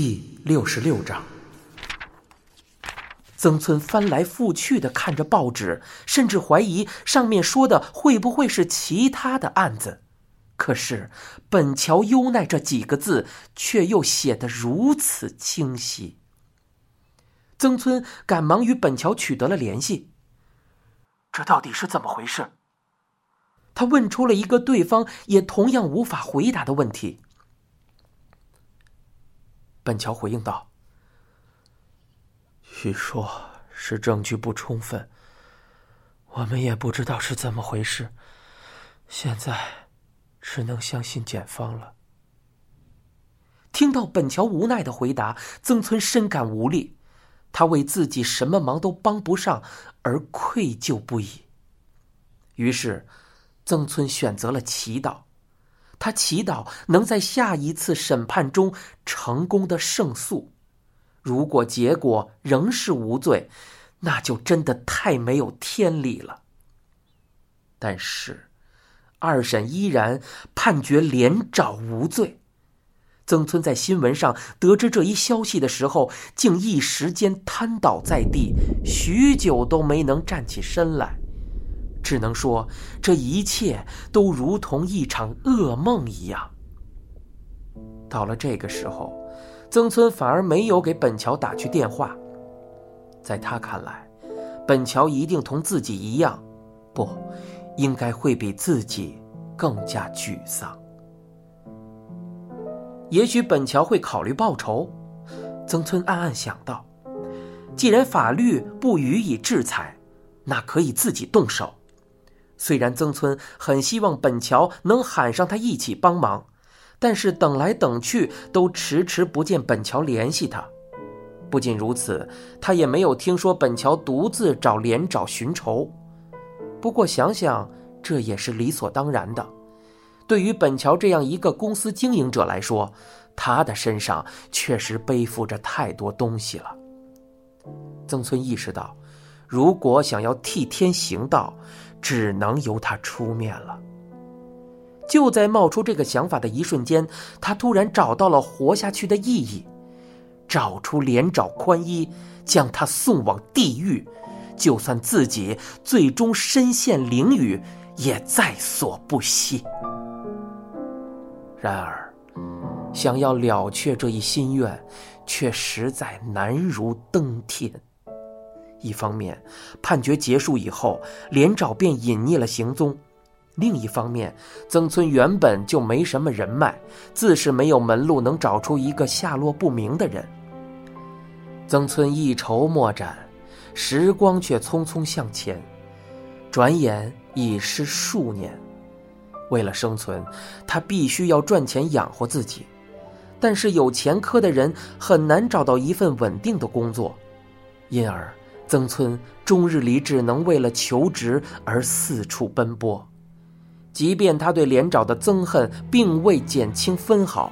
第六十六章，曾村翻来覆去的看着报纸，甚至怀疑上面说的会不会是其他的案子。可是“本桥优奈”这几个字却又写得如此清晰。曾村赶忙与本桥取得了联系。这到底是怎么回事？他问出了一个对方也同样无法回答的问题。本桥回应道：“据说，是证据不充分，我们也不知道是怎么回事，现在只能相信检方了。”听到本桥无奈的回答，曾村深感无力。他为自己什么忙都帮不上而愧疚不已。于是，曾村选择了祈祷。他祈祷能在下一次审判中成功的胜诉。如果结果仍是无罪，那就真的太没有天理了。但是，二审依然判决连找无罪。曾村在新闻上得知这一消息的时候，竟一时间瘫倒在地，许久都没能站起身来，只能说这一切都如同一场噩梦一样。到了这个时候，曾村反而没有给本桥打去电话，在他看来，本桥一定同自己一样，不，应该会比自己更加沮丧。也许本桥会考虑报仇，曾村暗暗想到。既然法律不予以制裁，那可以自己动手。虽然曾村很希望本桥能喊上他一起帮忙，但是等来等去都迟迟不见本桥联系他。不仅如此，他也没有听说本桥独自找连长寻仇。不过想想，这也是理所当然的。对于本桥这样一个公司经营者来说，他的身上确实背负着太多东西了。曾村意识到，如果想要替天行道，只能由他出面了。就在冒出这个想法的一瞬间，他突然找到了活下去的意义：找出连长宽一，将他送往地狱，就算自己最终身陷囹圄，也在所不惜。然而，想要了却这一心愿，却实在难如登天。一方面，判决结束以后，连长便隐匿了行踪；另一方面，曾村原本就没什么人脉，自是没有门路能找出一个下落不明的人。曾村一筹莫展，时光却匆匆向前，转眼已是数年。为了生存，他必须要赚钱养活自己。但是有前科的人很难找到一份稳定的工作，因而曾村终日里只能为了求职而四处奔波。即便他对连长的憎恨并未减轻分毫，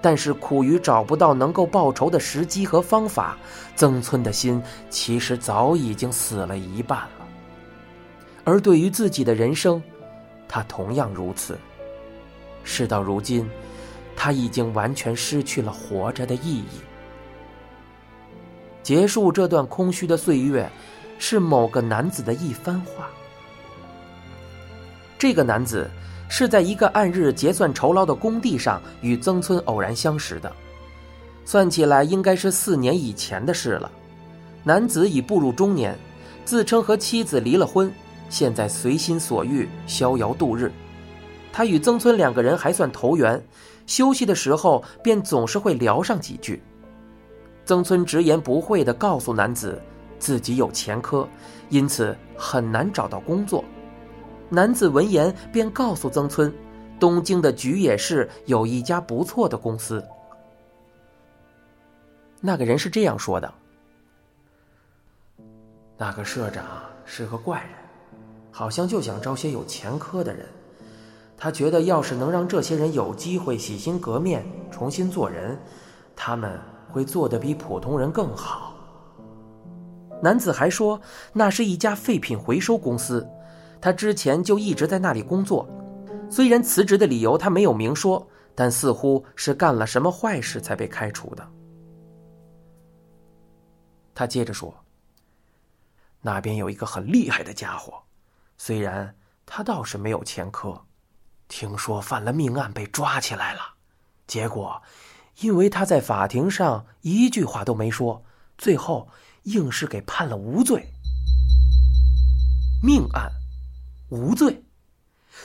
但是苦于找不到能够报仇的时机和方法，曾村的心其实早已经死了一半了。而对于自己的人生，他同样如此。事到如今，他已经完全失去了活着的意义。结束这段空虚的岁月，是某个男子的一番话。这个男子是在一个按日结算酬劳的工地上与曾村偶然相识的，算起来应该是四年以前的事了。男子已步入中年，自称和妻子离了婚。现在随心所欲，逍遥度日。他与曾村两个人还算投缘，休息的时候便总是会聊上几句。曾村直言不讳地告诉男子，自己有前科，因此很难找到工作。男子闻言便告诉曾村，东京的菊野市有一家不错的公司。那个人是这样说的：“那个社长是个怪人。”好像就想招些有前科的人，他觉得要是能让这些人有机会洗心革面、重新做人，他们会做得比普通人更好。男子还说，那是一家废品回收公司，他之前就一直在那里工作。虽然辞职的理由他没有明说，但似乎是干了什么坏事才被开除的。他接着说：“那边有一个很厉害的家伙，虽然他倒是没有前科，听说犯了命案被抓起来了，结果因为他在法庭上一句话都没说，最后硬是给判了无罪。命案，无罪。”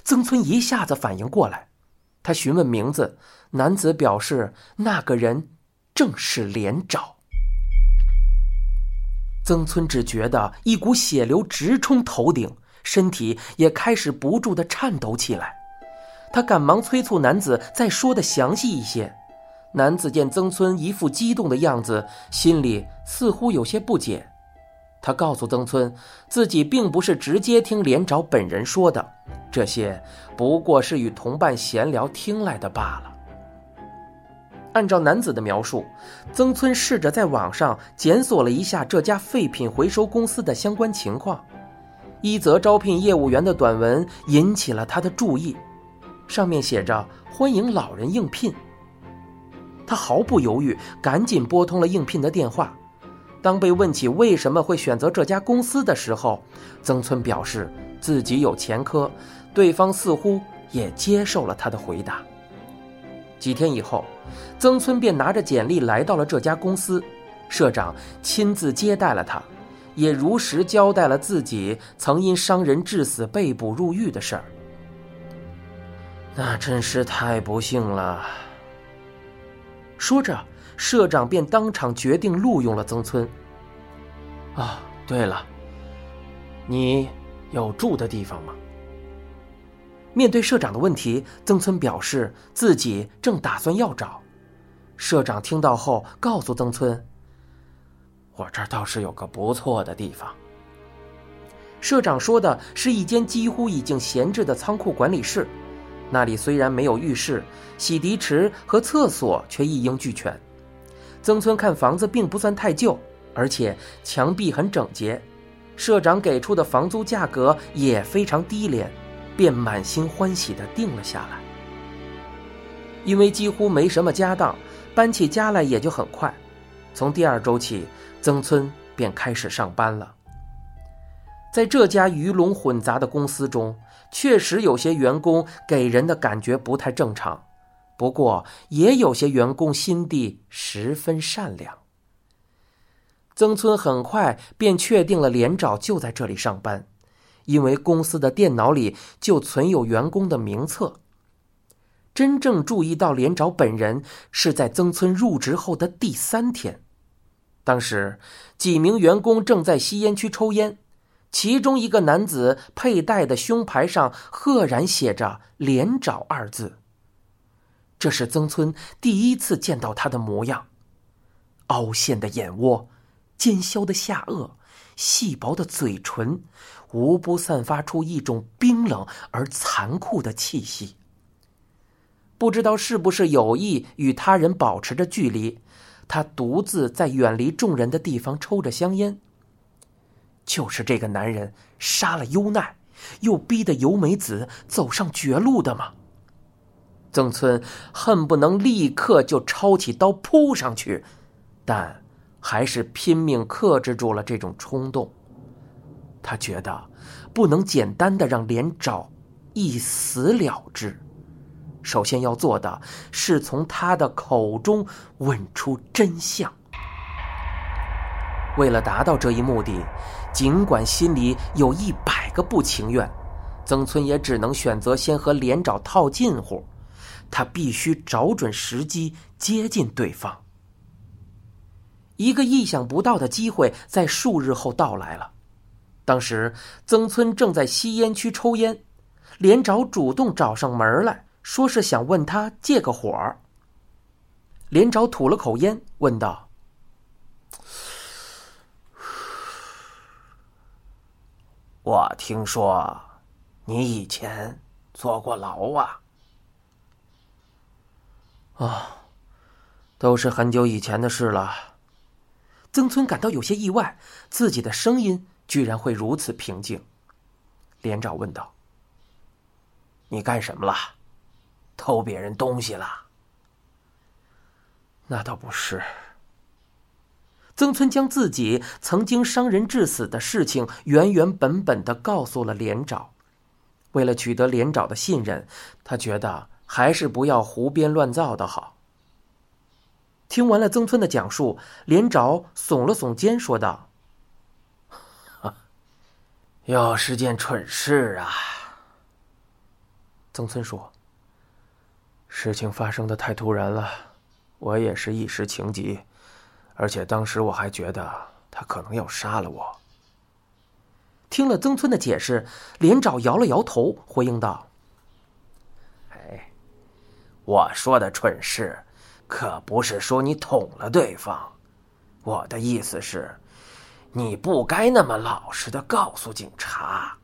曾村一下子反应过来，他询问名字，男子表示那个人正是连长。曾村只觉得一股血流直冲头顶，身体也开始不住的颤抖起来。他赶忙催促男子再说的详细一些。男子见曾村一副激动的样子，心里似乎有些不解。他告诉曾村，自己并不是直接听连长本人说的，这些不过是与同伴闲聊听来的罢了。按照男子的描述，曾村试着在网上检索了一下这家废品回收公司的相关情况，一则招聘业务员的短文引起了他的注意，上面写着“欢迎老人应聘”。他毫不犹豫，赶紧拨通了应聘的电话。当被问起为什么会选择这家公司的时候，曾村表示自己有前科，对方似乎也接受了他的回答。几天以后，曾村便拿着简历来到了这家公司，社长亲自接待了他，也如实交代了自己曾因伤人致死被捕入狱的事儿。那真是太不幸了。说着。社长便当场决定录用了曾村。啊，对了，你有住的地方吗？面对社长的问题，曾村表示自己正打算要找。社长听到后，告诉曾村：“我这儿倒是有个不错的地方。”社长说的是一间几乎已经闲置的仓库管理室，那里虽然没有浴室、洗涤池和厕所，却一应俱全。曾村看房子并不算太旧，而且墙壁很整洁，社长给出的房租价格也非常低廉，便满心欢喜地定了下来。因为几乎没什么家当，搬起家来也就很快。从第二周起，曾村便开始上班了。在这家鱼龙混杂的公司中，确实有些员工给人的感觉不太正常。不过，也有些员工心地十分善良。曾村很快便确定了连长就在这里上班，因为公司的电脑里就存有员工的名册。真正注意到连长本人是在曾村入职后的第三天，当时几名员工正在吸烟区抽烟，其中一个男子佩戴的胸牌上赫然写着“连长”二字。这是曾村第一次见到他的模样，凹陷的眼窝，尖削的下颚，细薄的嘴唇，无不散发出一种冰冷而残酷的气息。不知道是不是有意与他人保持着距离，他独自在远离众人的地方抽着香烟。就是这个男人杀了优奈，又逼得由美子走上绝路的吗？曾村恨不能立刻就抄起刀扑上去，但还是拼命克制住了这种冲动。他觉得不能简单的让连长一死了之，首先要做的是从他的口中问出真相。为了达到这一目的，尽管心里有一百个不情愿，曾村也只能选择先和连长套近乎。他必须找准时机接近对方。一个意想不到的机会在数日后到来了。当时曾村正在吸烟区抽烟，连长主动找上门来说是想问他借个火。连长吐了口烟，问道：“我听说你以前坐过牢啊？”啊，都是很久以前的事了。曾村感到有些意外，自己的声音居然会如此平静。连长问道：“你干什么了？偷别人东西了？”那倒不是。曾村将自己曾经伤人致死的事情原原本本的告诉了连长。为了取得连长的信任，他觉得还是不要胡编乱造的好。听完了曾村的讲述，连长耸了耸肩，说道：“ 又是件蠢事啊。”曾村说：“事情发生的太突然了，我也是一时情急。”而且当时我还觉得他可能要杀了我。听了曾村的解释，连长摇了摇头，回应道：“哎，我说的蠢事，可不是说你捅了对方。我的意思是，你不该那么老实的告诉警察。”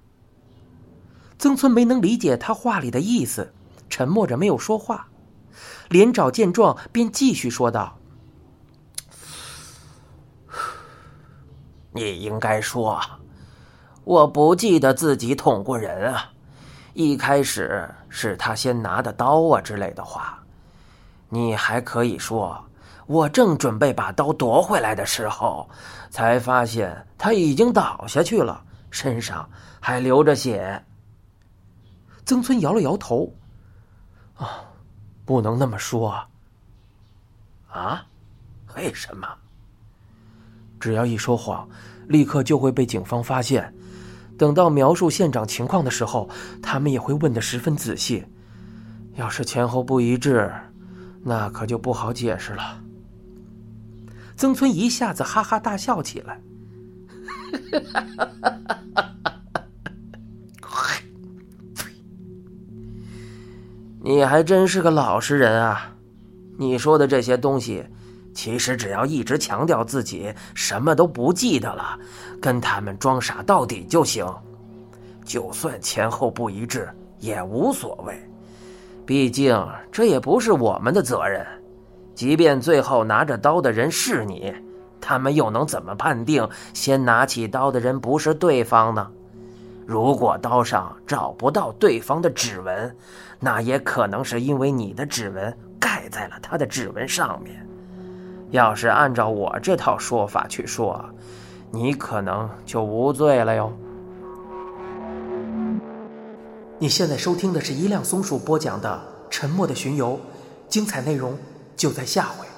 曾村没能理解他话里的意思，沉默着没有说话。连长见状，便继续说道。你应该说：“我不记得自己捅过人啊，一开始是他先拿的刀啊之类的话。”你还可以说：“我正准备把刀夺回来的时候，才发现他已经倒下去了，身上还流着血。”曾村摇了摇头：“啊，不能那么说。啊，为什么？”只要一说谎，立刻就会被警方发现。等到描述现场情况的时候，他们也会问得十分仔细。要是前后不一致，那可就不好解释了。曾村一下子哈哈大笑起来。你还真是个老实人啊！你说的这些东西。其实只要一直强调自己什么都不记得了，跟他们装傻到底就行。就算前后不一致也无所谓，毕竟这也不是我们的责任。即便最后拿着刀的人是你，他们又能怎么判定先拿起刀的人不是对方呢？如果刀上找不到对方的指纹，那也可能是因为你的指纹盖在了他的指纹上面。要是按照我这套说法去说，你可能就无罪了哟。你现在收听的是一辆松鼠播讲的《沉默的巡游》，精彩内容就在下回。